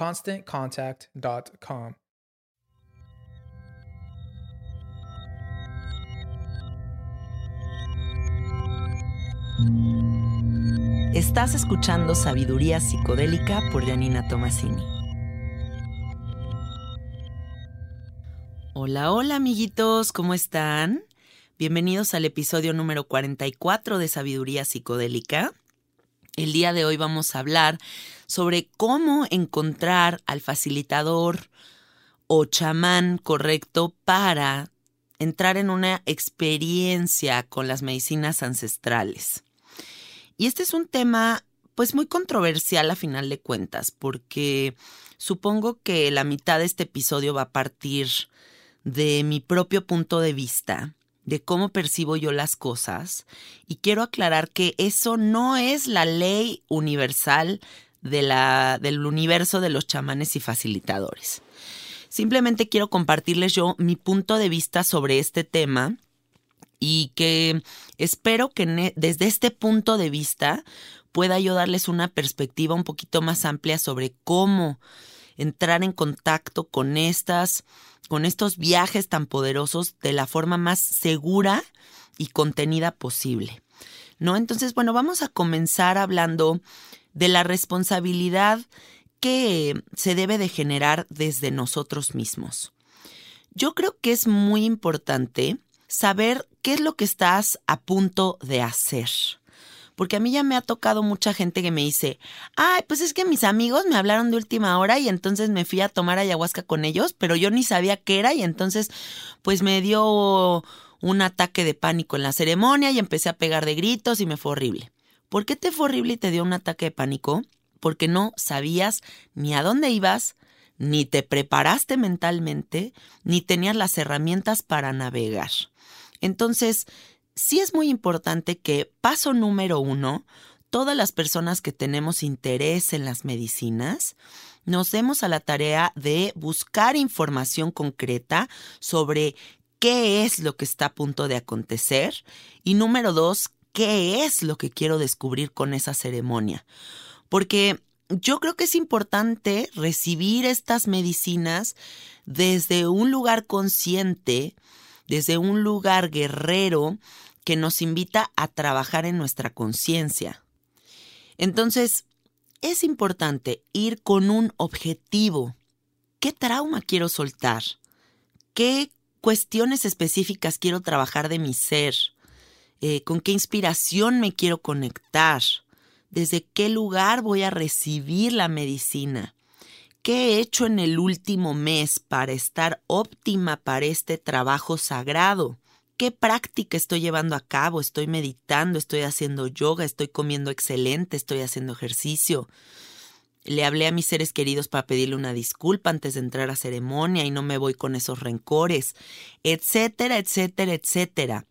ConstantContact.com. Estás escuchando Sabiduría Psicodélica por Janina Tomasini. Hola, hola amiguitos, ¿cómo están? Bienvenidos al episodio número 44 de Sabiduría Psicodélica. El día de hoy vamos a hablar sobre cómo encontrar al facilitador o chamán correcto para entrar en una experiencia con las medicinas ancestrales. Y este es un tema pues muy controversial a final de cuentas, porque supongo que la mitad de este episodio va a partir de mi propio punto de vista de cómo percibo yo las cosas y quiero aclarar que eso no es la ley universal de la, del universo de los chamanes y facilitadores. Simplemente quiero compartirles yo mi punto de vista sobre este tema y que espero que desde este punto de vista pueda yo darles una perspectiva un poquito más amplia sobre cómo entrar en contacto con estas con estos viajes tan poderosos de la forma más segura y contenida posible. ¿No? Entonces, bueno, vamos a comenzar hablando de la responsabilidad que se debe de generar desde nosotros mismos. Yo creo que es muy importante saber qué es lo que estás a punto de hacer. Porque a mí ya me ha tocado mucha gente que me dice, ay, pues es que mis amigos me hablaron de última hora y entonces me fui a tomar ayahuasca con ellos, pero yo ni sabía qué era y entonces pues me dio un ataque de pánico en la ceremonia y empecé a pegar de gritos y me fue horrible. ¿Por qué te fue horrible y te dio un ataque de pánico? Porque no sabías ni a dónde ibas, ni te preparaste mentalmente, ni tenías las herramientas para navegar. Entonces, sí es muy importante que, paso número uno, todas las personas que tenemos interés en las medicinas, nos demos a la tarea de buscar información concreta sobre qué es lo que está a punto de acontecer y número dos, qué es lo que quiero descubrir con esa ceremonia. Porque yo creo que es importante recibir estas medicinas desde un lugar consciente, desde un lugar guerrero, que nos invita a trabajar en nuestra conciencia. Entonces, es importante ir con un objetivo. ¿Qué trauma quiero soltar? ¿Qué cuestiones específicas quiero trabajar de mi ser? Eh, ¿Con qué inspiración me quiero conectar? desde qué lugar voy a recibir la medicina. ¿Qué he hecho en el último mes para estar óptima para este trabajo sagrado? ¿Qué práctica estoy llevando a cabo? ¿Estoy meditando? ¿Estoy haciendo yoga? ¿Estoy comiendo excelente? ¿Estoy haciendo ejercicio? Le hablé a mis seres queridos para pedirle una disculpa antes de entrar a ceremonia y no me voy con esos rencores, etcétera, etcétera, etcétera.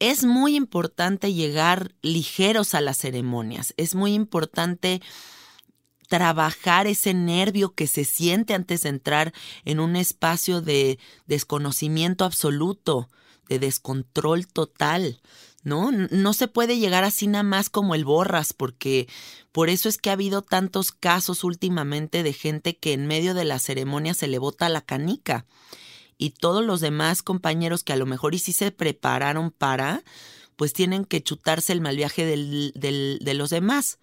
Es muy importante llegar ligeros a las ceremonias. Es muy importante trabajar ese nervio que se siente antes de entrar en un espacio de desconocimiento absoluto, de descontrol total. ¿no? No se puede llegar así nada más como el borras, porque por eso es que ha habido tantos casos últimamente de gente que en medio de la ceremonia se le bota la canica. Y todos los demás compañeros que a lo mejor y sí se prepararon para, pues tienen que chutarse el mal viaje de los demás.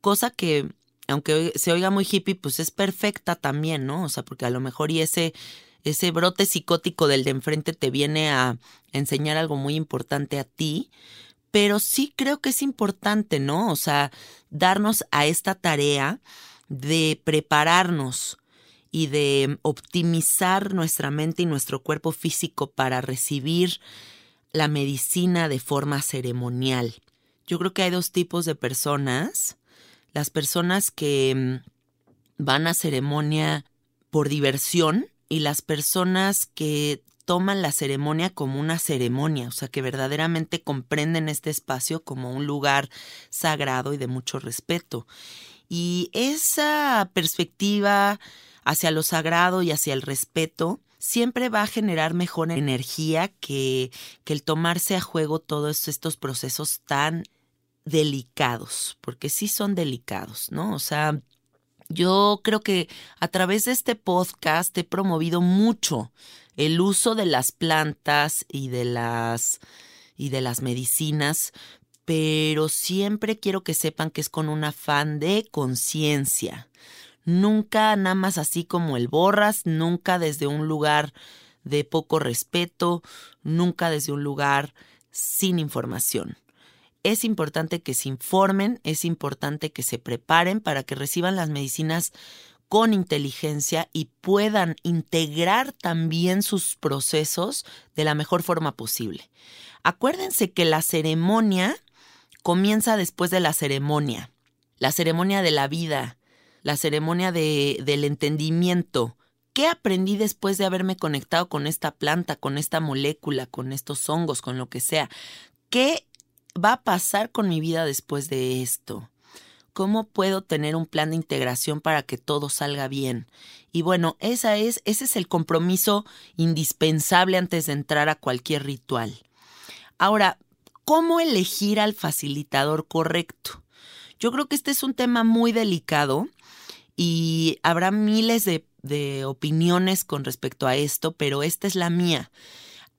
Cosa que aunque se oiga muy hippie, pues es perfecta también, ¿no? O sea, porque a lo mejor y ese, ese brote psicótico del de enfrente te viene a enseñar algo muy importante a ti, pero sí creo que es importante, ¿no? O sea, darnos a esta tarea de prepararnos y de optimizar nuestra mente y nuestro cuerpo físico para recibir la medicina de forma ceremonial. Yo creo que hay dos tipos de personas las personas que mm, van a ceremonia por diversión y las personas que toman la ceremonia como una ceremonia, o sea, que verdaderamente comprenden este espacio como un lugar sagrado y de mucho respeto. Y esa perspectiva hacia lo sagrado y hacia el respeto siempre va a generar mejor energía que, que el tomarse a juego todos estos procesos tan delicados, porque sí son delicados, ¿no? O sea, yo creo que a través de este podcast he promovido mucho el uso de las plantas y de las y de las medicinas, pero siempre quiero que sepan que es con un afán de conciencia. Nunca nada más así como el borras, nunca desde un lugar de poco respeto, nunca desde un lugar sin información es importante que se informen, es importante que se preparen para que reciban las medicinas con inteligencia y puedan integrar también sus procesos de la mejor forma posible. Acuérdense que la ceremonia comienza después de la ceremonia, la ceremonia de la vida, la ceremonia de, del entendimiento. ¿Qué aprendí después de haberme conectado con esta planta, con esta molécula, con estos hongos, con lo que sea? ¿Qué va a pasar con mi vida después de esto? ¿Cómo puedo tener un plan de integración para que todo salga bien? Y bueno, esa es, ese es el compromiso indispensable antes de entrar a cualquier ritual. Ahora, ¿cómo elegir al facilitador correcto? Yo creo que este es un tema muy delicado y habrá miles de, de opiniones con respecto a esto, pero esta es la mía.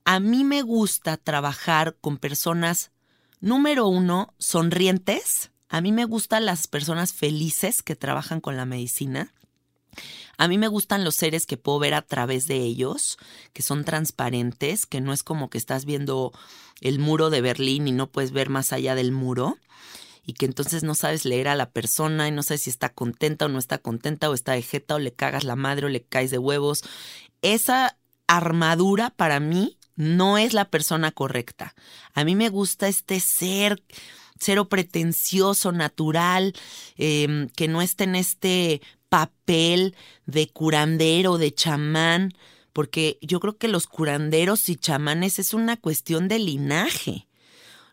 A mí me gusta trabajar con personas Número uno, sonrientes. A mí me gustan las personas felices que trabajan con la medicina. A mí me gustan los seres que puedo ver a través de ellos, que son transparentes, que no es como que estás viendo el muro de Berlín y no puedes ver más allá del muro y que entonces no sabes leer a la persona y no sabes si está contenta o no está contenta o está de jeta o le cagas la madre o le caes de huevos. Esa armadura para mí no es la persona correcta. A mí me gusta este ser, cero pretencioso, natural, em, que no esté en este papel de curandero, de chamán, porque yo creo que los curanderos y chamanes es una cuestión de linaje.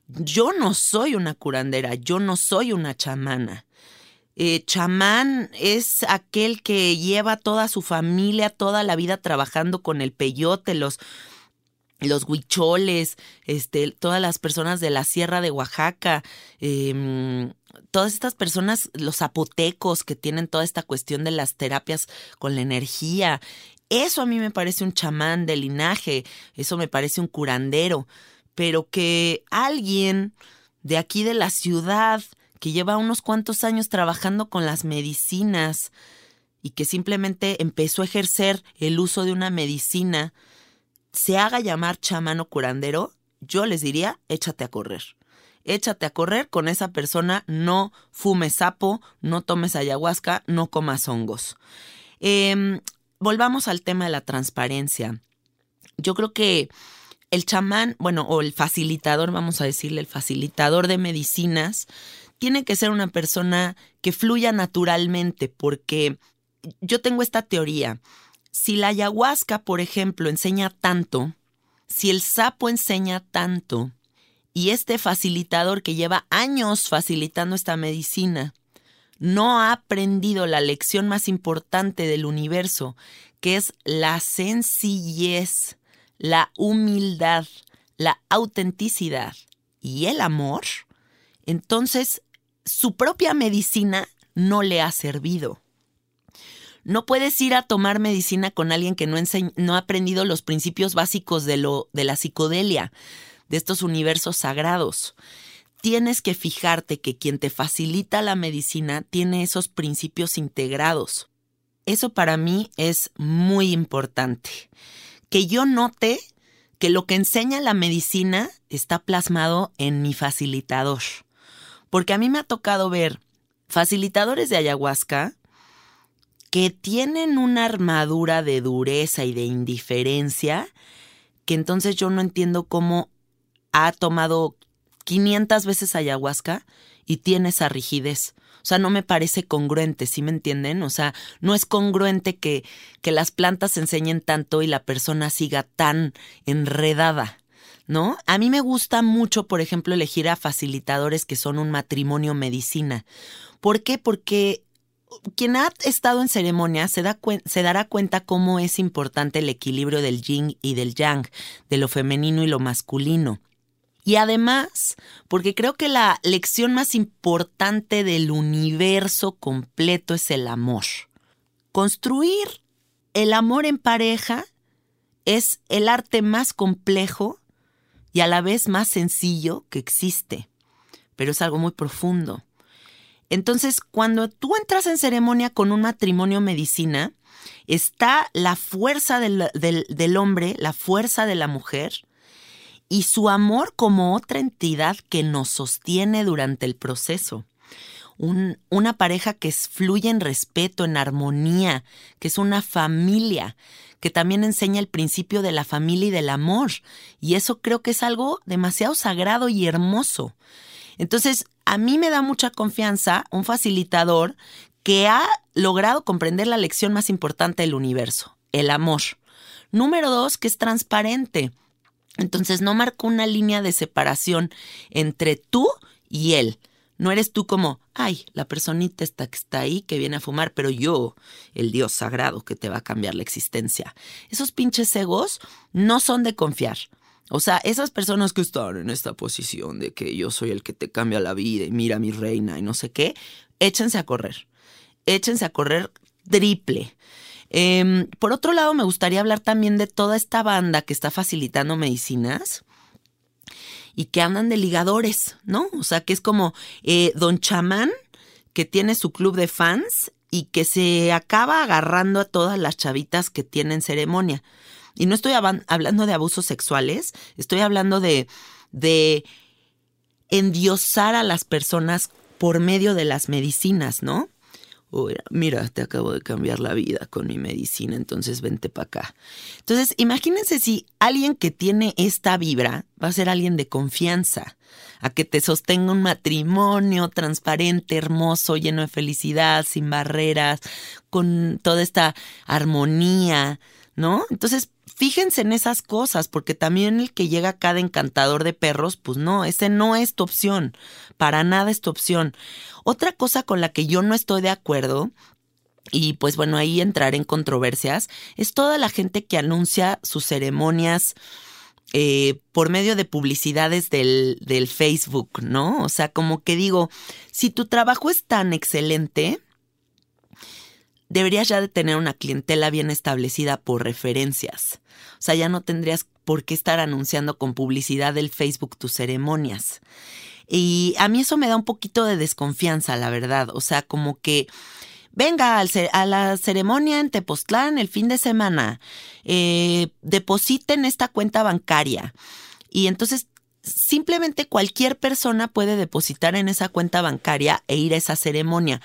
Yo no soy una curandera, yo no soy una chamana. Eh, chamán es aquel que lleva toda su familia, toda la vida trabajando con el peyote, los, los huicholes, este, todas las personas de la Sierra de Oaxaca, em, todas estas personas, los zapotecos que tienen toda esta cuestión de las terapias con la energía. Eso a mí me parece un chamán de linaje, eso me parece un curandero, pero que alguien de aquí de la ciudad, que lleva unos cuantos años trabajando con las medicinas y que simplemente empezó a ejercer el uso de una medicina, se haga llamar chamán o curandero, yo les diría, échate a correr. échate a correr con esa persona, no fumes sapo, no tomes ayahuasca, no comas hongos. Em, volvamos al tema de la transparencia. Yo creo que el chamán, bueno, o el facilitador, vamos a decirle, el facilitador de medicinas, tiene que ser una persona que fluya naturalmente, porque yo tengo esta teoría. Si la ayahuasca, por ejemplo, enseña tanto, si el sapo enseña tanto, y este facilitador que lleva años facilitando esta medicina, no ha aprendido la lección más importante del universo, que es la sencillez, la humildad, la autenticidad y el amor, entonces su propia medicina no le ha servido. No puedes ir a tomar medicina con alguien que no, no ha aprendido los principios básicos de, lo, de la psicodelia, de estos universos sagrados. Tienes que fijarte que quien te facilita la medicina tiene esos principios integrados. Eso para mí es muy importante. Que yo note que lo que enseña la medicina está plasmado en mi facilitador. Porque a mí me ha tocado ver facilitadores de ayahuasca que tienen una armadura de dureza y de indiferencia, que entonces yo no entiendo cómo ha tomado 500 veces ayahuasca y tiene esa rigidez. O sea, no me parece congruente, ¿sí me entienden? O sea, no es congruente que, que las plantas enseñen tanto y la persona siga tan enredada. ¿No? A mí me gusta mucho, por ejemplo, elegir a facilitadores que son un matrimonio medicina. ¿Por qué? Porque quien ha estado en ceremonia se, se dará cuenta cómo es importante el equilibrio del yin y del yang, de lo femenino y lo masculino. Y además, porque creo que la lección más importante del universo completo es el amor. Construir el amor en pareja es el arte más complejo y a la vez más sencillo que existe, pero es algo muy profundo. Entonces, cuando tú entras en ceremonia con un matrimonio medicina, está la fuerza del, hombre, la fuerza de la mujer y su amor como otra entidad que nos sostiene durante el proceso. una pareja que fluye en respeto, en armonía, que es una familia, que también enseña el principio de la familia y del amor. Y eso creo que es algo demasiado sagrado y hermoso. Entonces, a mí me da mucha confianza un facilitador que ha logrado comprender la lección más importante del universo, el amor. Número dos, que es transparente. Entonces no marca una línea de separación entre tú y él. No eres tú como, ay, la personita está que está ahí, que viene a fumar, pero yo, el Dios sagrado que te va a cambiar la existencia. Esos pinches egos no son de confiar. O sea, esas personas que están en esta posición de que yo soy el que te cambia la vida y mira mi reina y no sé qué, échense a correr. Échense a correr triple. Em, por otro lado, me gustaría hablar también de toda esta banda que está facilitando medicinas y que andan de ligadores, ¿no? O sea, que es como eh, Don Chamán, que tiene su club de fans y que se acaba agarrando a todas las chavitas que tienen ceremonia. Y no estoy hablando de abusos sexuales, estoy hablando de, de endiosar a las personas por medio de las medicinas, ¿no? mira, te acabo de cambiar la vida con mi medicina, entonces vente para acá. Entonces, imagínense si alguien que tiene esta vibra va a ser alguien de confianza, a que te sostenga un matrimonio transparente, hermoso, lleno de felicidad, sin barreras, con toda esta armonía, ¿no? Entonces, fíjense en esas cosas, porque también el que llega de encantador de perros, pues no, ese no es tu opción, para nada es tu opción. Otra cosa con la que yo no estoy de acuerdo, y pues bueno, ahí entrar en controversias, es toda la gente que anuncia sus ceremonias. Eh, por medio de publicidades del, del Facebook, ¿no? O sea, como que digo, si tu trabajo es tan excelente, deberías ya tener una clientela bien establecida por referencias. O sea, ya no tendrías por qué estar anunciando con publicidad del Facebook tus ceremonias. Y a mí eso me da un poquito de desconfianza, la verdad. O sea, como que venga a la ceremonia en Tepoztlán el fin de semana, eh, depositen esta cuenta bancaria. Y entonces simplemente cualquier persona puede depositar en esa cuenta bancaria e ir a esa ceremonia.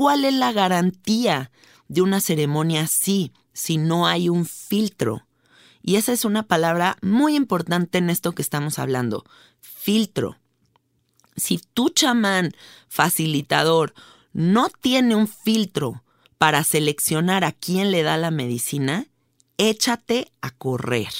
¿Cuál es la garantía de una ceremonia así si no hay un filtro? Y esa es una palabra muy importante en esto que estamos hablando, filtro. Si tu chamán facilitador no tiene un filtro para seleccionar a quién le da la medicina, échate a correr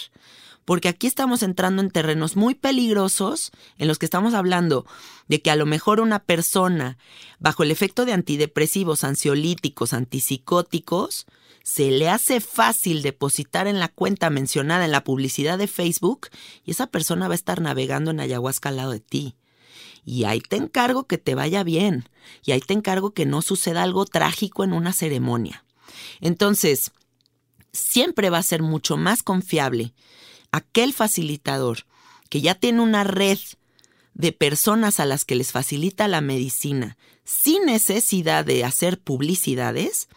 porque aquí estamos entrando en terrenos muy peligrosos en los que estamos hablando de que a lo mejor una persona bajo el efecto de antidepresivos, ansiolíticos, antipsicóticos, se le hace fácil depositar en la cuenta mencionada en la publicidad de Facebook y esa persona va a estar navegando en ayahuasca al lado de ti. Y ahí te encargo que te vaya bien. Y ahí te encargo que no suceda algo trágico en una ceremonia. Entonces, siempre va a ser mucho más confiable aquel facilitador que ya tiene una red de personas a las que les facilita la medicina sin necesidad de hacer publicidades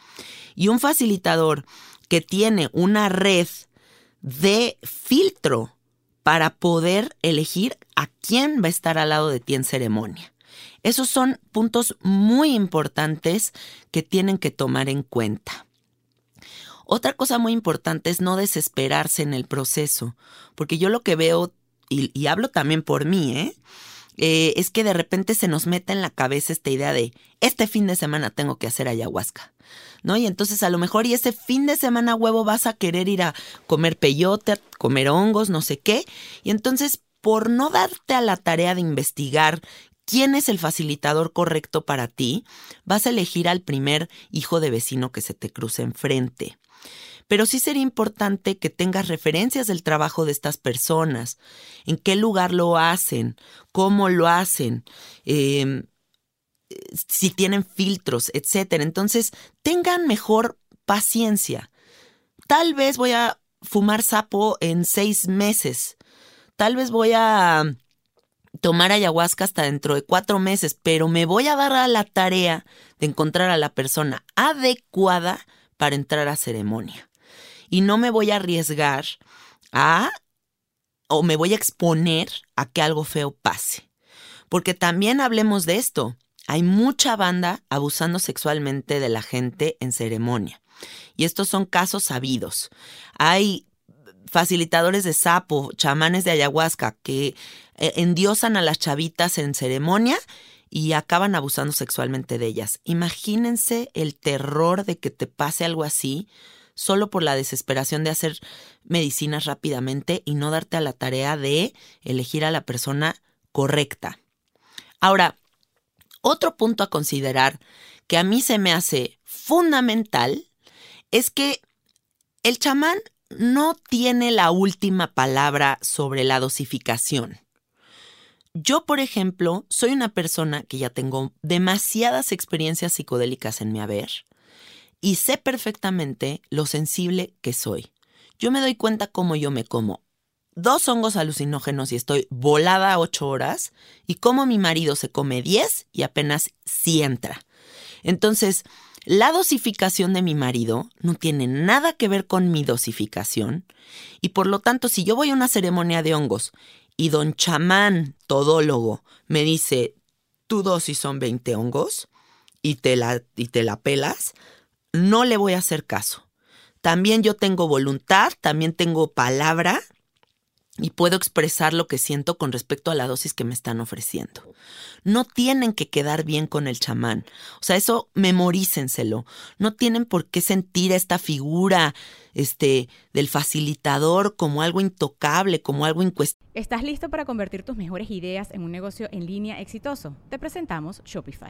y un facilitador que tiene una red de filtro para poder elegir a quién va a estar al lado de ti en ceremonia. Esos son puntos muy importantes que tienen que tomar en cuenta. Otra cosa muy importante es no desesperarse en el proceso, porque yo lo que veo, y, hablo también por mí, ¿eh? ¿eh? es que de repente se nos mete en la cabeza esta idea de, este fin de semana tengo que hacer ayahuasca, ¿no? Y entonces a lo mejor y ese fin de semana huevo vas a querer ir a comer peyote, comer hongos, no sé qué, y entonces por no darte a la tarea de investigar quién es el facilitador correcto para ti, vas a elegir al primer hijo de vecino que se te cruce enfrente pero sí sería importante que tengas referencias del trabajo de estas personas, en qué lugar lo hacen, cómo lo hacen, em, si tienen filtros, etc. Entonces, tengan mejor paciencia. Tal vez voy a fumar sapo en seis meses. Tal vez voy a tomar ayahuasca hasta dentro de cuatro meses, pero me voy a dar a la tarea de encontrar a la persona adecuada para entrar a ceremonia y no me voy a arriesgar a o me voy a exponer a que algo feo pase. Porque también hablemos de esto. Hay mucha banda abusando sexualmente de la gente en ceremonia. Y estos son casos sabidos. Hay facilitadores de sapo, chamanes de ayahuasca que eh, endiosan a las chavitas en ceremonia y acaban abusando sexualmente de ellas. Imagínense el terror de que te pase algo así solo por la desesperación de hacer medicinas rápidamente y no darte a la tarea de elegir a la persona correcta. Ahora, otro punto a considerar que a mí se me hace fundamental es que el chamán no tiene la última palabra sobre la dosificación. Yo, por ejemplo, soy una persona que ya tengo demasiadas experiencias psicodélicas en mi haber y sé perfectamente lo sensible que soy. Yo me doy cuenta cómo yo me como dos hongos alucinógenos y estoy volada ocho horas y cómo mi marido se come diez y apenas sí entra. Entonces, la dosificación de mi marido no tiene nada que ver con mi dosificación y por lo tanto si yo voy a una ceremonia de hongos y don chamán todólogo me dice tu dosis son 20 hongos y te la, y te la pelas, no le voy a hacer caso. También yo tengo voluntad, también tengo palabra y puedo expresar lo que siento con respecto a la dosis que me están ofreciendo. No tienen que quedar bien con el chamán. O sea, eso memorícenselo. No tienen por qué sentir esta figura este, del facilitador como algo intocable, como algo incuestionable. ¿Estás listo para convertir tus mejores ideas en un negocio en línea exitoso? Te presentamos Shopify.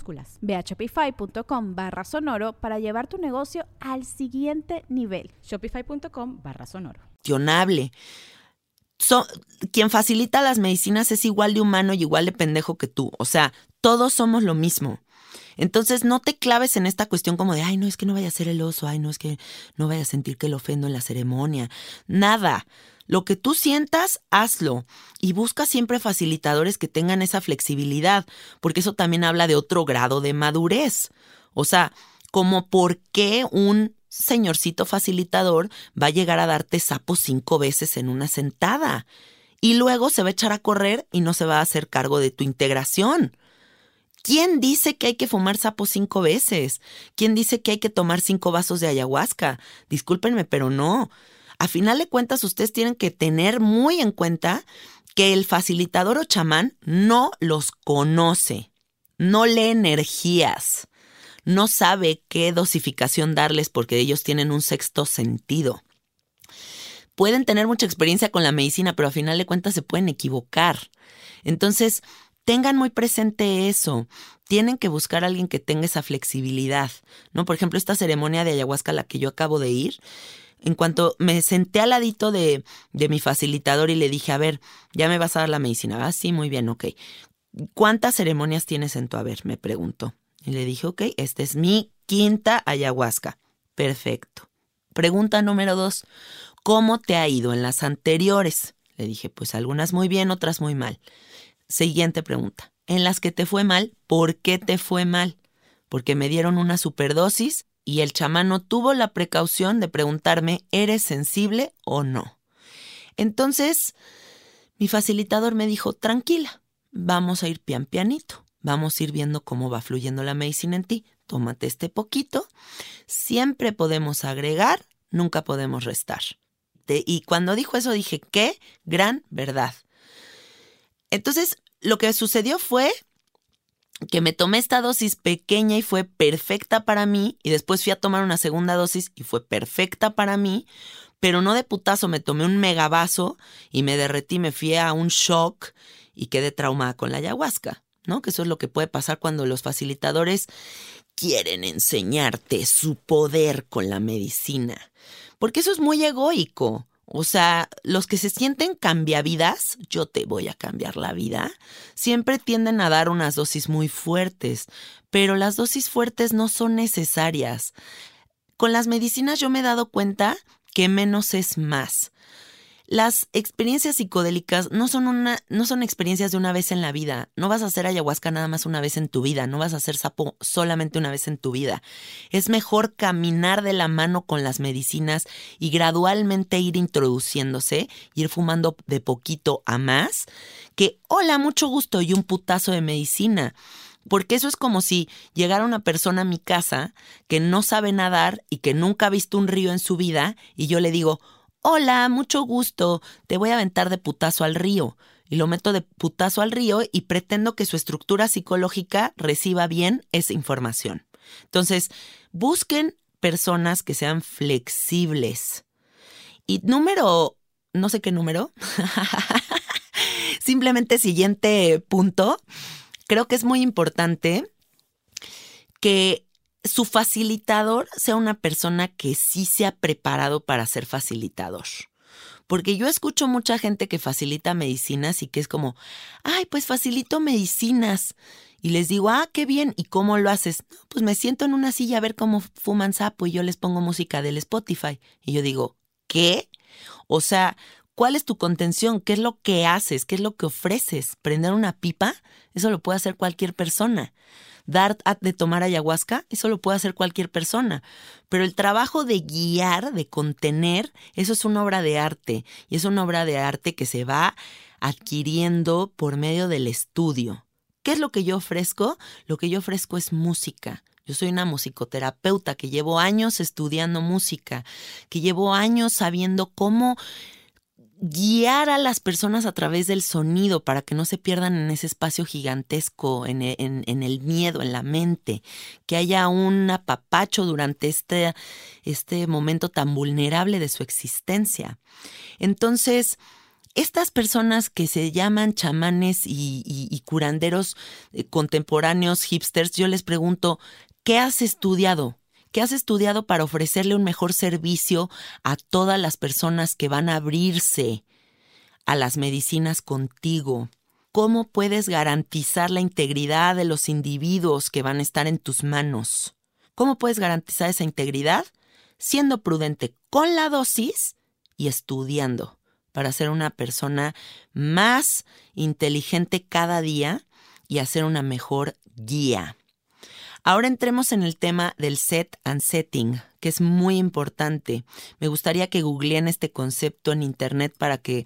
Ve a shopify.com barra sonoro para llevar tu negocio al siguiente nivel. Shopify.com barra sonoro. So, quien facilita las medicinas es igual de humano y igual de pendejo que tú. O sea, todos somos lo mismo. Entonces no te claves en esta cuestión como de, ay, no es que no vaya a ser el oso, ay, no es que no vaya a sentir que lo ofendo en la ceremonia. Nada. Lo que tú sientas, hazlo. Y busca siempre facilitadores que tengan esa flexibilidad, porque eso también habla de otro grado de madurez. O sea, como por qué un señorcito facilitador va a llegar a darte sapo cinco veces en una sentada. Y luego se va a echar a correr y no se va a hacer cargo de tu integración. ¿Quién dice que hay que fumar sapo cinco veces? ¿Quién dice que hay que tomar cinco vasos de ayahuasca? Discúlpenme, pero no a final de cuentas ustedes tienen que tener muy en cuenta que el facilitador o chamán no los conoce, no lee energías, no sabe qué dosificación darles porque ellos tienen un sexto sentido. Pueden tener mucha experiencia con la medicina, pero a final de cuentas se pueden equivocar. Entonces, tengan muy presente eso. Tienen que buscar a alguien que tenga esa flexibilidad, ¿no? Por ejemplo, esta ceremonia de ayahuasca a la que yo acabo de ir, en cuanto me senté al ladito de, de mi facilitador y le dije, a ver, ya me vas a dar la medicina. Ah, sí, muy bien, ok. ¿Cuántas ceremonias tienes en tu haber? Me preguntó. Y le dije, ok, esta es mi quinta ayahuasca. Perfecto. Pregunta número dos, ¿cómo te ha ido en las anteriores? Le dije, pues algunas muy bien, otras muy mal. Siguiente pregunta, en las que te fue mal, ¿por qué te fue mal? Porque me dieron una superdosis y el chamán no tuvo la precaución de preguntarme, ¿eres sensible o no? Entonces, mi facilitador me dijo, tranquila, vamos a ir pian pianito, vamos a ir viendo cómo va fluyendo la medicina en ti, tómate este poquito, siempre podemos agregar, nunca podemos restar. y cuando dijo eso dije, qué gran verdad. Entonces, lo que sucedió fue que me tomé esta dosis pequeña y fue perfecta para mí, y después fui a tomar una segunda dosis y fue perfecta para mí, pero no de putazo, me tomé un megavaso y me derretí, me fui a un shock y quedé traumada con la ayahuasca, ¿no? Que eso es lo que puede pasar cuando los facilitadores quieren enseñarte su poder con la medicina, porque eso es muy egoico. O sea, los que se sienten cambiavidas, yo te voy a cambiar la vida, siempre tienden a dar unas dosis muy fuertes, pero las dosis fuertes no son necesarias. Con las medicinas yo me he dado cuenta que menos es más. Las experiencias psicodélicas no son, una, no son experiencias de una vez en la vida. No vas a hacer ayahuasca nada más una vez en tu vida. No vas a hacer sapo solamente una vez en tu vida. Es mejor caminar de la mano con las medicinas y gradualmente ir introduciéndose, ir fumando de poquito a más, que hola, mucho gusto y un putazo de medicina. Porque eso es como si llegara una persona a mi casa que no sabe nadar y que nunca ha visto un río en su vida y yo le digo, Hola, mucho gusto, te voy a aventar de putazo al río. Y lo meto de putazo al río y pretendo que su estructura psicológica reciba bien esa información. Entonces, busquen personas que sean flexibles. Y número, no sé qué número, simplemente siguiente punto, creo que es muy importante que su facilitador sea una persona que sí se ha preparado para ser facilitador. Porque yo escucho mucha gente que facilita medicinas y que es como, ay, pues facilito medicinas. Y les digo, ah, qué bien, ¿y cómo lo haces? pues me siento en una silla a ver cómo fuman sapo y yo les pongo música del Spotify. Y yo digo, ¿qué? O sea, ¿cuál es tu contención? ¿Qué es lo que haces? ¿Qué es lo que ofreces? ¿Prender una pipa? Eso lo puede hacer cualquier persona dar de tomar ayahuasca, eso lo puede hacer cualquier persona. Pero el trabajo de guiar, de contener, eso es una obra de arte. Y es una obra de arte que se va adquiriendo por medio del estudio. ¿Qué es lo que yo ofrezco? Lo que yo ofrezco es música. Yo soy una musicoterapeuta que llevo años estudiando música, que llevo años sabiendo cómo guiar a las personas a través del sonido para que no se pierdan en ese espacio gigantesco, en, e, el miedo, en la mente, que haya un apapacho durante este, este momento tan vulnerable de su existencia. Entonces, estas personas que se llaman chamanes y, curanderos eh, contemporáneos, hipsters, yo les pregunto, ¿qué has estudiado? ¿Qué has estudiado para ofrecerle un mejor servicio a todas las personas que van a abrirse a las medicinas contigo? ¿Cómo puedes garantizar la integridad de los individuos que van a estar en tus manos? ¿Cómo puedes garantizar esa integridad? Siendo prudente con la dosis y estudiando para ser una persona más inteligente cada día y hacer una mejor guía. Ahora entremos en el tema del set and setting, que es muy importante. Me gustaría que googleen este concepto en Internet para que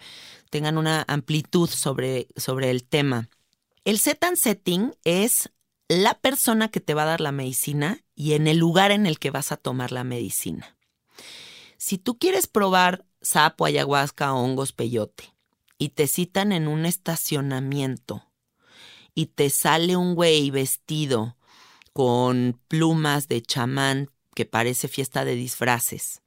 tengan una amplitud sobre, sobre el tema. El set and setting es la persona que te va a dar la medicina y en el lugar en el que vas a tomar la medicina. Si tú quieres probar sapo, ayahuasca, hongos, peyote y te citan en un estacionamiento y te sale un güey vestido con plumas de chamán que parece fiesta de disfraces.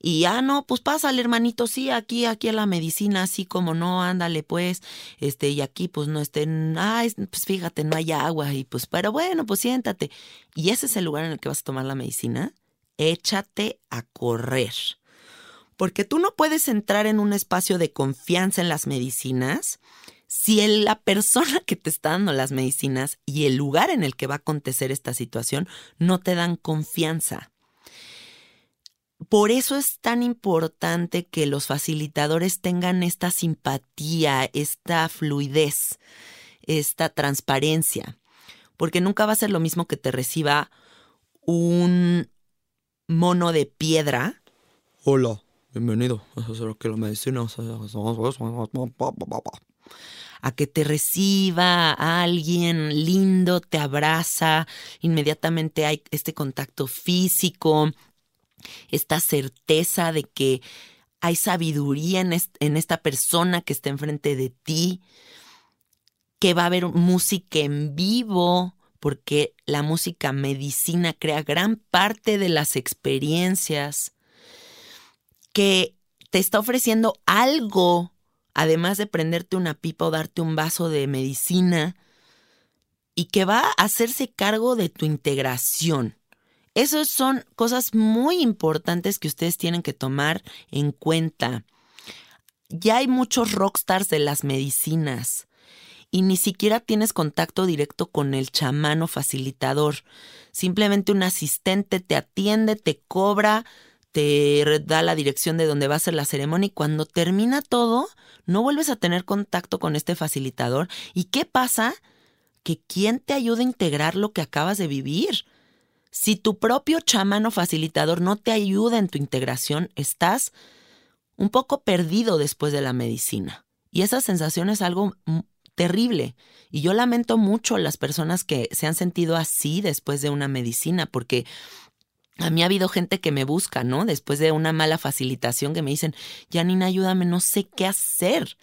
Y ah, no, pues pásale, hermanito, sí, aquí, aquí a la medicina, así como no, ándale, pues, este, y aquí, pues no estén, ah, pues fíjate, no hay agua, y pues, pero bueno, pues siéntate. Y ese es el lugar en el que vas a tomar la medicina, échate a correr. Porque tú no puedes entrar en un espacio de confianza en las medicinas si la persona que te está dando las medicinas y el lugar en el que va a acontecer esta situación no te dan confianza. Por eso es tan importante que los facilitadores tengan esta simpatía, esta fluidez, esta transparencia, porque nunca va a ser lo mismo que te reciba un mono de piedra. Hola, bienvenido. que la medicina a que te reciba alguien lindo, te abraza, inmediatamente hay este contacto físico, esta certeza de que hay sabiduría en, esta persona que está enfrente de ti, que va a haber música en vivo, porque la música medicina crea gran parte de las experiencias, que te está ofreciendo algo además de prenderte una pipa o darte un vaso de medicina, y que va a hacerse cargo de tu integración. Esas son cosas muy importantes que ustedes tienen que tomar en cuenta. Ya hay muchos rockstars de las medicinas y ni siquiera tienes contacto directo con el chamán o facilitador. Simplemente un asistente te atiende, te cobra, te da la dirección de donde va a ser la ceremonia y cuando termina todo, no vuelves a tener contacto con este facilitador. ¿Y qué pasa? Que quién te ayuda a integrar lo que acabas de vivir. Si tu propio chamán o facilitador no te ayuda en tu integración, estás un poco perdido después de la medicina. Y esa sensación es algo terrible. Y yo lamento mucho a las personas que se han sentido así después de una medicina, porque a mí ha habido gente que me busca, ¿no? Después de una mala facilitación que me dicen, Janina, ayúdame, no sé qué hacer.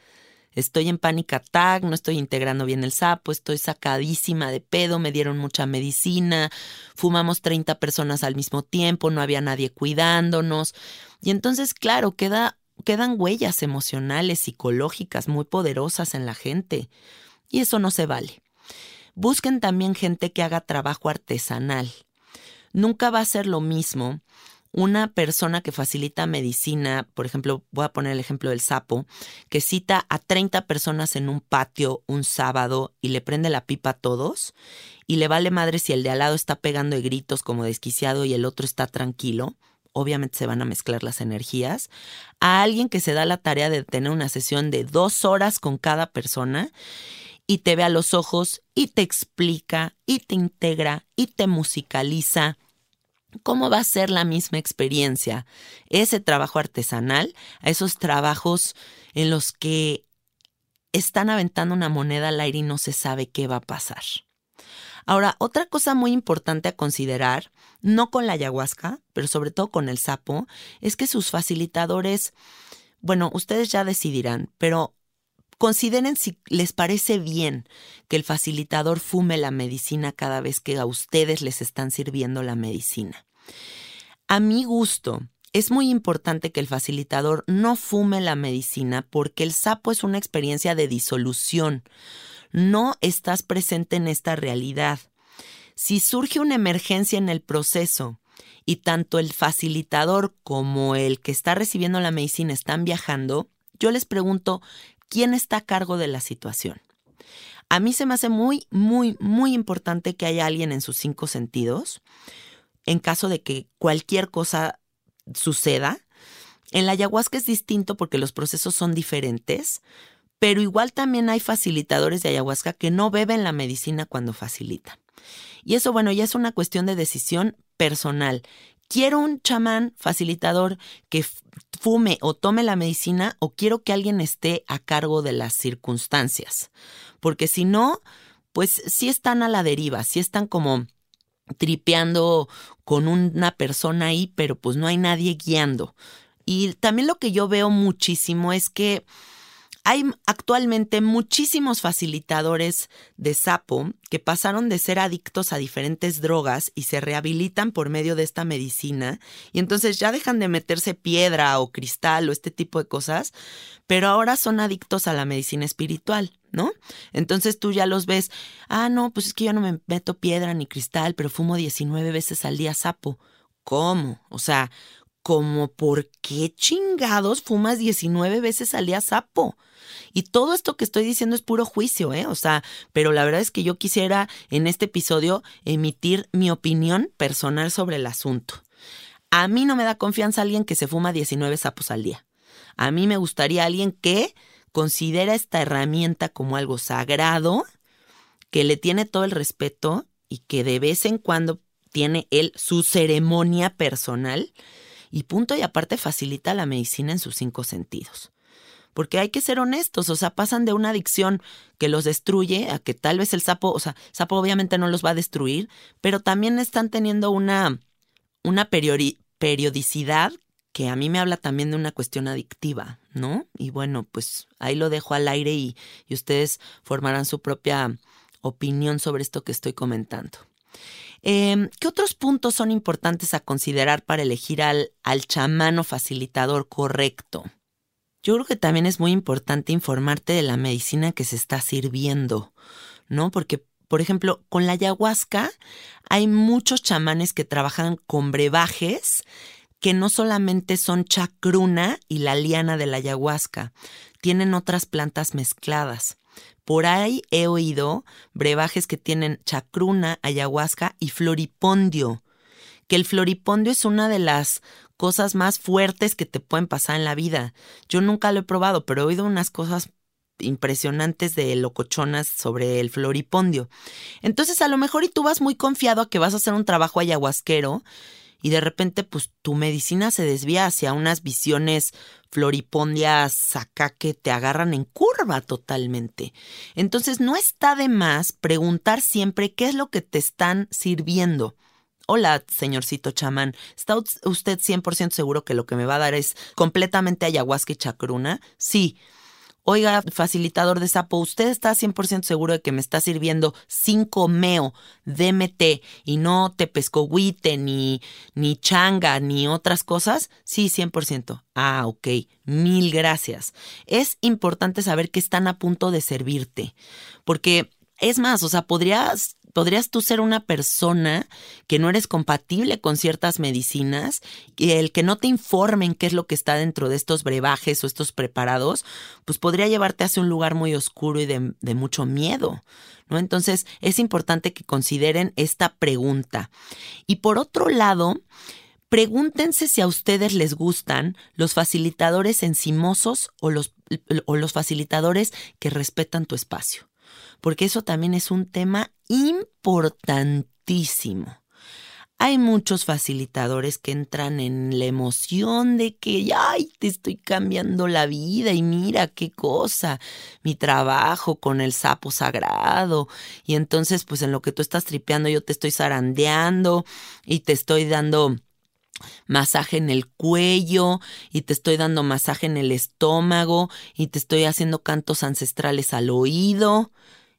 Estoy en panic attack, no estoy integrando bien el sapo, estoy sacadísima de pedo, me dieron mucha medicina, fumamos 30 personas al mismo tiempo, no había nadie cuidándonos. Y entonces, claro, queda, quedan huellas emocionales, psicológicas muy poderosas en la gente. Y eso no se vale. Busquen también gente que haga trabajo artesanal nunca va a ser lo mismo una persona que facilita medicina, por ejemplo, voy a poner el ejemplo del sapo, que cita a 30 personas en un patio un sábado y le prende la pipa a todos y le vale madre si el de al lado está pegando de gritos como desquiciado y el otro está tranquilo, obviamente se van a mezclar las energías, a alguien que se da la tarea de tener una sesión de dos horas con cada persona y te ve a los ojos y te explica y te integra y te musicaliza ¿Cómo va a ser la misma experiencia? Ese trabajo artesanal, a esos trabajos en los que están aventando una moneda al aire y no se sabe qué va a pasar. Ahora, otra cosa muy importante a considerar, no con la ayahuasca, pero sobre todo con el sapo, es que sus facilitadores, bueno, ustedes ya decidirán, pero consideren si les parece bien que el facilitador fume la medicina cada vez que a ustedes les están sirviendo la medicina. A mi gusto, es muy importante que el facilitador no fume la medicina porque el sapo es una experiencia de disolución no estás presente en esta realidad. Si surge una emergencia en el proceso y tanto el facilitador como el que está recibiendo la medicina están viajando, yo les pregunto, ¿quién está a cargo de la situación? A mí se me hace muy, muy, muy importante que haya alguien en sus cinco sentidos, en caso de que cualquier cosa suceda. En la ayahuasca es distinto porque los procesos son diferentes, pero igual también hay facilitadores de ayahuasca que no beben la medicina cuando facilitan. Y eso, bueno, ya es una cuestión de decisión personal. ¿Quiero un chamán facilitador que fume o tome la medicina o quiero que alguien esté a cargo de las circunstancias? Porque si no, pues sí están a la deriva, sí están como tripeando con una persona ahí, pero pues no hay nadie guiando. Y también lo que yo veo muchísimo es que hay actualmente muchísimos facilitadores de sapo que pasaron de ser adictos a diferentes drogas y se rehabilitan por medio de esta medicina y entonces ya dejan de meterse piedra o cristal o este tipo de cosas, pero ahora son adictos a la medicina espiritual. ¿no? Entonces tú ya los ves, ah, no, pues es que yo no me meto piedra ni cristal, pero fumo 19 veces al día sapo. ¿Cómo? O sea, ¿cómo por qué chingados fumas 19 veces al día sapo? Y todo esto que estoy diciendo es puro juicio, ¿eh? O sea, pero la verdad es que yo quisiera en este episodio emitir mi opinión personal sobre el asunto. A mí no me da confianza alguien que se fuma 19 sapos al día. A mí me gustaría alguien que considera esta herramienta como algo sagrado, que le tiene todo el respeto y que de vez en cuando tiene él su ceremonia personal y punto y aparte facilita la medicina en sus cinco sentidos porque hay que ser honestos, o sea, pasan de una adicción que los destruye a que tal vez el sapo, o sea, el sapo obviamente no los va a destruir, pero también están teniendo una, una periodicidad que a mí me habla también de una cuestión adictiva, ¿no? Y bueno, pues ahí lo dejo al aire y, y ustedes formarán su propia opinión sobre esto que estoy comentando. Eh, ¿Qué otros puntos son importantes a considerar para elegir al, al chamano facilitador correcto? Yo creo que también es muy importante informarte de la medicina que se está sirviendo, ¿no? Porque, por ejemplo, con la ayahuasca hay muchos chamanes que trabajan con brebajes que no solamente son chacruna y la liana de la ayahuasca, tienen otras plantas mezcladas. Por ahí he oído brebajes que tienen chacruna, ayahuasca y floripondio, que el floripondio es una de las cosas más fuertes que te pueden pasar en la vida. Yo nunca lo he probado, pero he oído unas cosas impresionantes de locochonas sobre el floripondio. Entonces, a lo mejor y tú vas muy confiado a que vas a hacer un trabajo ayahuasquero y de repente pues tu medicina se desvía hacia unas visiones floripondias acá que te agarran en curva totalmente. Entonces, no está de más preguntar siempre qué es lo que te están sirviendo. Hola, señorcito chamán, ¿está usted 100% seguro que lo que me va a dar es completamente ayahuasca y chacruna? Sí. Oiga, facilitador de sapo, ¿usted está 100% seguro de que me está sirviendo 5 meo, DMT y no tepescohuite, ni, ni changa, ni otras cosas? Sí, 100%. Ah, ok. Mil gracias. Es importante saber que están a punto de servirte, porque es más, o sea, podrías podrías tú ser una persona que no eres compatible con ciertas medicinas y el que no te informen qué es lo que está dentro de estos brebajes o estos preparados, pues podría llevarte hacia un lugar muy oscuro y de, mucho miedo. ¿No? Entonces es importante que consideren esta pregunta. Y por otro lado, pregúntense si a ustedes les gustan los facilitadores encimosos o los, o los facilitadores que respetan tu espacio porque eso también es un tema importantísimo. Hay muchos facilitadores que entran en la emoción de que, ay, te estoy cambiando la vida y mira qué cosa, mi trabajo con el sapo sagrado. Y entonces, pues en lo que tú estás tripeando, yo te estoy zarandeando y te estoy dando masaje en el cuello y te estoy dando masaje en el estómago y te estoy haciendo cantos ancestrales al oído.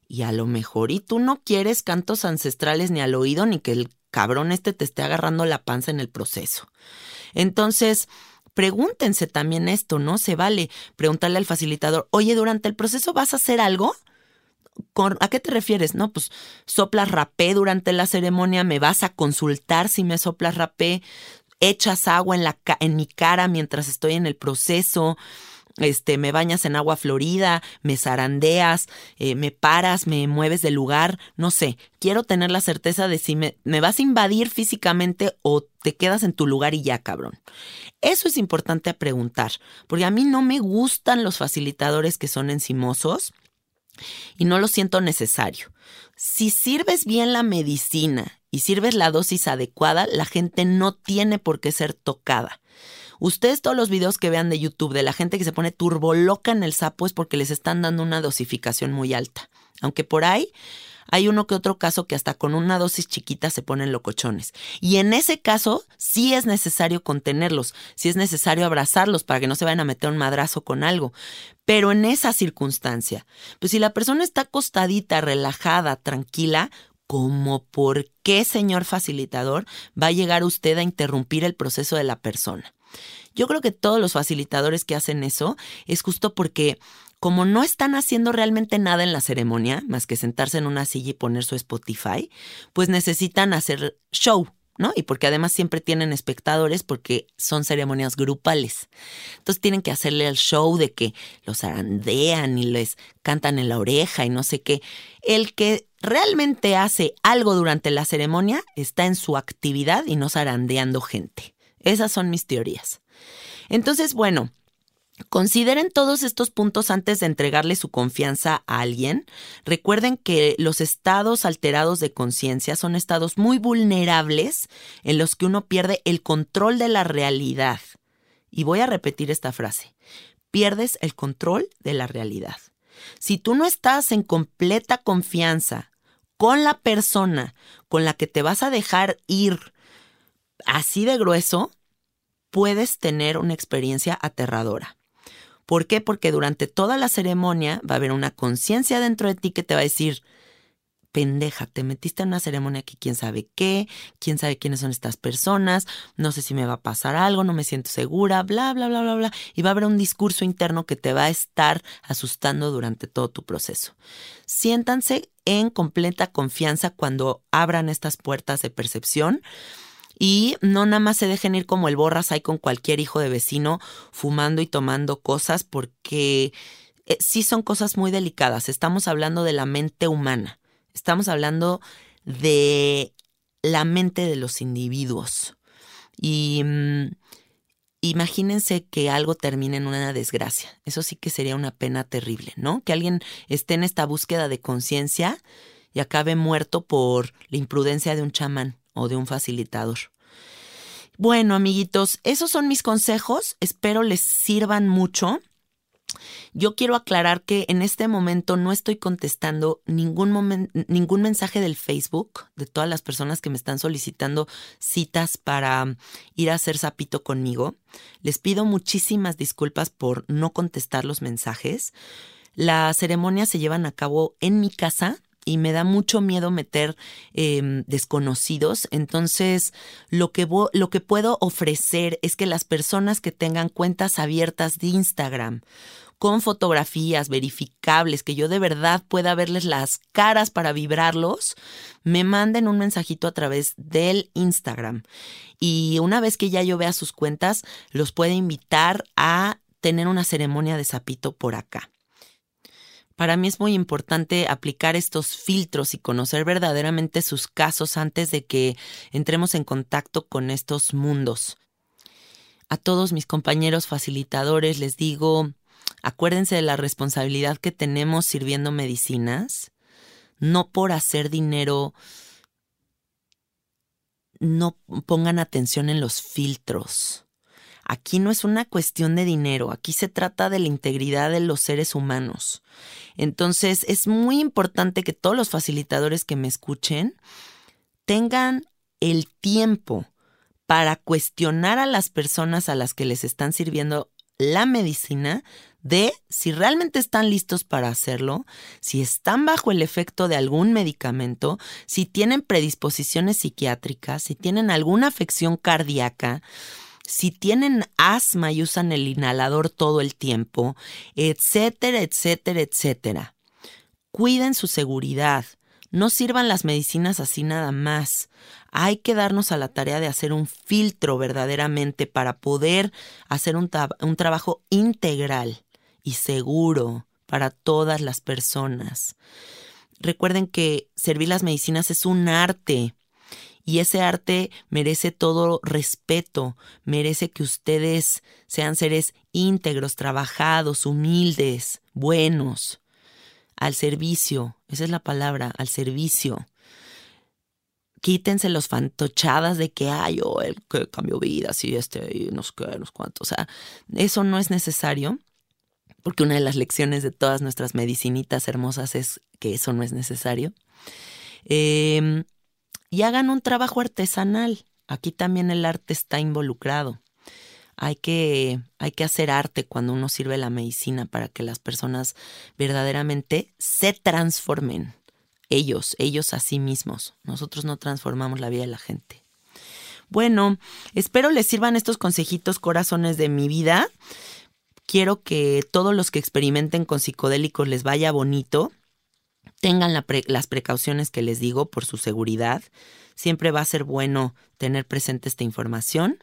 Y a lo mejor y tú no quieres cantos ancestrales ni al oído ni que el cabrón este te esté agarrando la panza en el proceso. Entonces, pregúntense también esto, ¿no? Se vale preguntarle al facilitador, oye, durante el proceso vas a hacer algo? ¿A qué te refieres? No, pues soplas rapé durante la ceremonia, me vas a consultar si me soplas rapé, echas agua en, la, en mi cara mientras estoy en el proceso, este, me bañas en agua florida, me zarandeas, eh, me paras, me mueves del lugar, no sé, quiero tener la certeza de si me, me vas a invadir físicamente o te quedas en tu lugar y ya, cabrón. Eso es importante a preguntar, porque a mí no me gustan los facilitadores que son encimosos y no lo siento necesario. Si sirves bien la medicina y sirves la dosis adecuada, la gente no tiene por qué ser tocada. Ustedes todos los videos que vean de YouTube de la gente que se pone turbo loca en el sapo es porque les están dando una dosificación muy alta. Aunque por ahí hay uno que otro caso que hasta con una dosis chiquita se ponen locochones. Y en ese caso sí es necesario contenerlos, sí es necesario abrazarlos para que no se vayan a meter un madrazo con algo. Pero en esa circunstancia, pues si la persona está acostadita, relajada, tranquila, ¿cómo por qué, señor facilitador, va a llegar usted a interrumpir el proceso de la persona? Yo creo que todos los facilitadores que hacen eso es justo porque como no están haciendo realmente nada en la ceremonia, más que sentarse en una silla y poner su Spotify, pues necesitan hacer show, ¿no? Y porque además siempre tienen espectadores porque son ceremonias grupales. Entonces tienen que hacerle el show de que los arandean y les cantan en la oreja y no sé qué. El que realmente hace algo durante la ceremonia está en su actividad y no zarandeando gente. Esas son mis teorías. Entonces, bueno, Consideren todos estos puntos antes de entregarle su confianza a alguien. Recuerden que los estados alterados de conciencia son estados muy vulnerables en los que uno pierde el control de la realidad. Y voy a repetir esta frase. Pierdes el control de la realidad. Si tú no estás en completa confianza con la persona con la que te vas a dejar ir así de grueso, puedes tener una experiencia aterradora. ¿Por qué? Porque durante toda la ceremonia va a haber una conciencia dentro de ti que te va a decir, pendeja, te metiste en una ceremonia que quién sabe qué, quién sabe quiénes son estas personas, no sé si me va a pasar algo, no me siento segura, bla, bla, bla, bla, bla. Y va a haber un discurso interno que te va a estar asustando durante todo tu proceso. Siéntanse en completa confianza cuando abran estas puertas de percepción y no nada más se dejen ir como el borras ahí con cualquier hijo de vecino fumando y tomando cosas porque eh, sí son cosas muy delicadas. Estamos hablando de la mente humana, estamos hablando de la mente de los individuos. Y mm, imagínense que algo termine en una desgracia. Eso sí que sería una pena terrible, ¿no? Que alguien esté en esta búsqueda de conciencia y acabe muerto por la imprudencia de un chamán o de un facilitador. Bueno, amiguitos, esos son mis consejos. Espero les sirvan mucho. Yo quiero aclarar que en este momento no estoy contestando ningún, mensaje del Facebook de todas las personas que me están solicitando citas para ir a hacer sapito conmigo. Les pido muchísimas disculpas por no contestar los mensajes. Las ceremonias se llevan a cabo en mi casa y me da mucho miedo meter em, desconocidos. Entonces, lo que, lo que puedo ofrecer es que las personas que tengan cuentas abiertas de Instagram, con fotografías verificables, que yo de verdad pueda verles las caras para vibrarlos, me manden un mensajito a través del Instagram. Y una vez que ya yo vea sus cuentas, los puede invitar a tener una ceremonia de sapito por acá. Para mí es muy importante aplicar estos filtros y conocer verdaderamente sus casos antes de que entremos en contacto con estos mundos. A todos mis compañeros facilitadores les digo, acuérdense de la responsabilidad que tenemos sirviendo medicinas, no por hacer dinero no pongan atención en los filtros. Aquí no es una cuestión de dinero, aquí se trata de la integridad de los seres humanos. Entonces es muy importante que todos los facilitadores que me escuchen tengan el tiempo para cuestionar a las personas a las que les están sirviendo la medicina de si realmente están listos para hacerlo, si están bajo el efecto de algún medicamento, si tienen predisposiciones psiquiátricas, si tienen alguna afección cardíaca, si tienen asma y usan el inhalador todo el tiempo, etcétera, etcétera, etcétera. Cuiden su seguridad. No sirvan las medicinas así nada más. Hay que darnos a la tarea de hacer un filtro verdaderamente para poder hacer un, un trabajo integral y seguro para todas las personas. Recuerden que servir las medicinas es un arte y ese arte merece todo respeto, merece que ustedes sean seres íntegros, trabajados, humildes, buenos, al servicio, esa es la palabra, al servicio. Quítense los fantochadas de que, ay, yo, el que cambió vidas y este, y no sé qué, no sé cuánto. O sea, eso no es necesario, porque una de las lecciones de todas nuestras medicinitas hermosas es que eso no es necesario. Eh, y hagan un trabajo artesanal. Aquí también el arte está involucrado. Hay que, hay que hacer arte cuando uno sirve la medicina para que las personas verdaderamente se transformen. Ellos, ellos a sí mismos. Nosotros no transformamos la vida de la gente. Bueno, espero les sirvan estos consejitos corazones de mi vida. Quiero que todos los que experimenten con psicodélicos les vaya bonito tengan las precauciones que les digo por su seguridad. Siempre va a ser bueno tener presente esta información.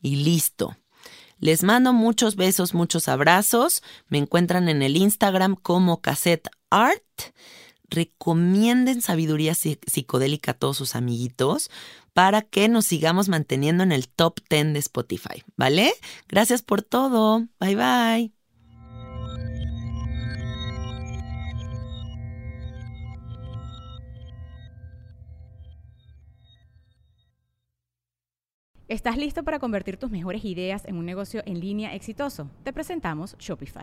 Y listo. Les mando muchos besos, muchos abrazos. Me encuentran en el Instagram como Cassette Art. Recomienden sabiduría psicodélica a todos sus amiguitos para que nos sigamos manteniendo en el top 10 de Spotify, ¿vale? Gracias por todo. Bye bye. ¿Estás listo para convertir tus mejores ideas en un negocio en línea exitoso? Te presentamos Shopify.